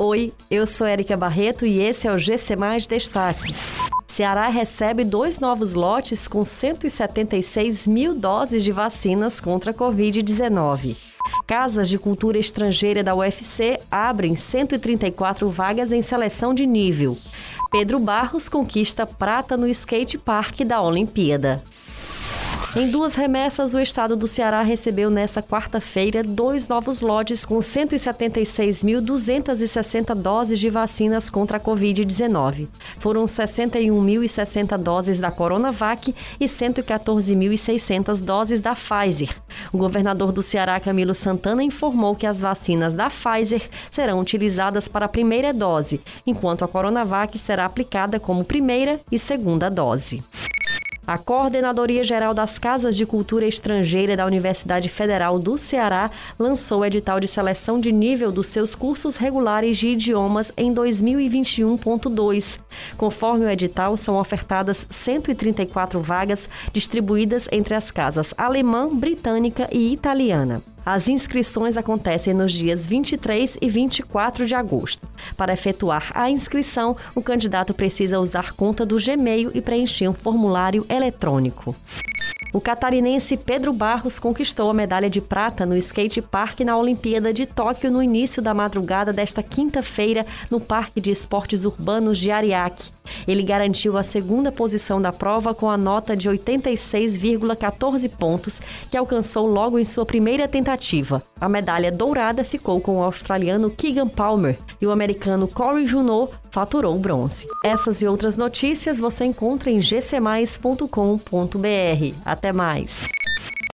Oi, eu sou Erika Barreto e esse é o GC Mais Destaques. Ceará recebe dois novos lotes com 176 mil doses de vacinas contra a Covid-19. Casas de cultura estrangeira da UFC abrem 134 vagas em seleção de nível. Pedro Barros conquista prata no skate park da Olimpíada. Em duas remessas, o estado do Ceará recebeu nesta quarta-feira dois novos lotes com 176.260 doses de vacinas contra a Covid-19. Foram 61.060 doses da Coronavac e 114.600 doses da Pfizer. O governador do Ceará, Camilo Santana, informou que as vacinas da Pfizer serão utilizadas para a primeira dose, enquanto a Coronavac será aplicada como primeira e segunda dose. A Coordenadoria Geral das Casas de Cultura Estrangeira da Universidade Federal do Ceará lançou o edital de seleção de nível dos seus cursos regulares de idiomas em 2021.2. Conforme o edital, são ofertadas 134 vagas distribuídas entre as casas alemã, britânica e italiana. As inscrições acontecem nos dias 23 e 24 de agosto. Para efetuar a inscrição, o candidato precisa usar conta do Gmail e preencher um formulário eletrônico. O catarinense Pedro Barros conquistou a medalha de prata no skate park na Olimpíada de Tóquio no início da madrugada desta quinta-feira no Parque de Esportes Urbanos de Ariake. Ele garantiu a segunda posição da prova com a nota de 86,14 pontos, que alcançou logo em sua primeira tentativa. A medalha dourada ficou com o australiano Keegan Palmer e o americano Corey Junot faturou o bronze. Essas e outras notícias você encontra em gcmais.com.br. Até mais!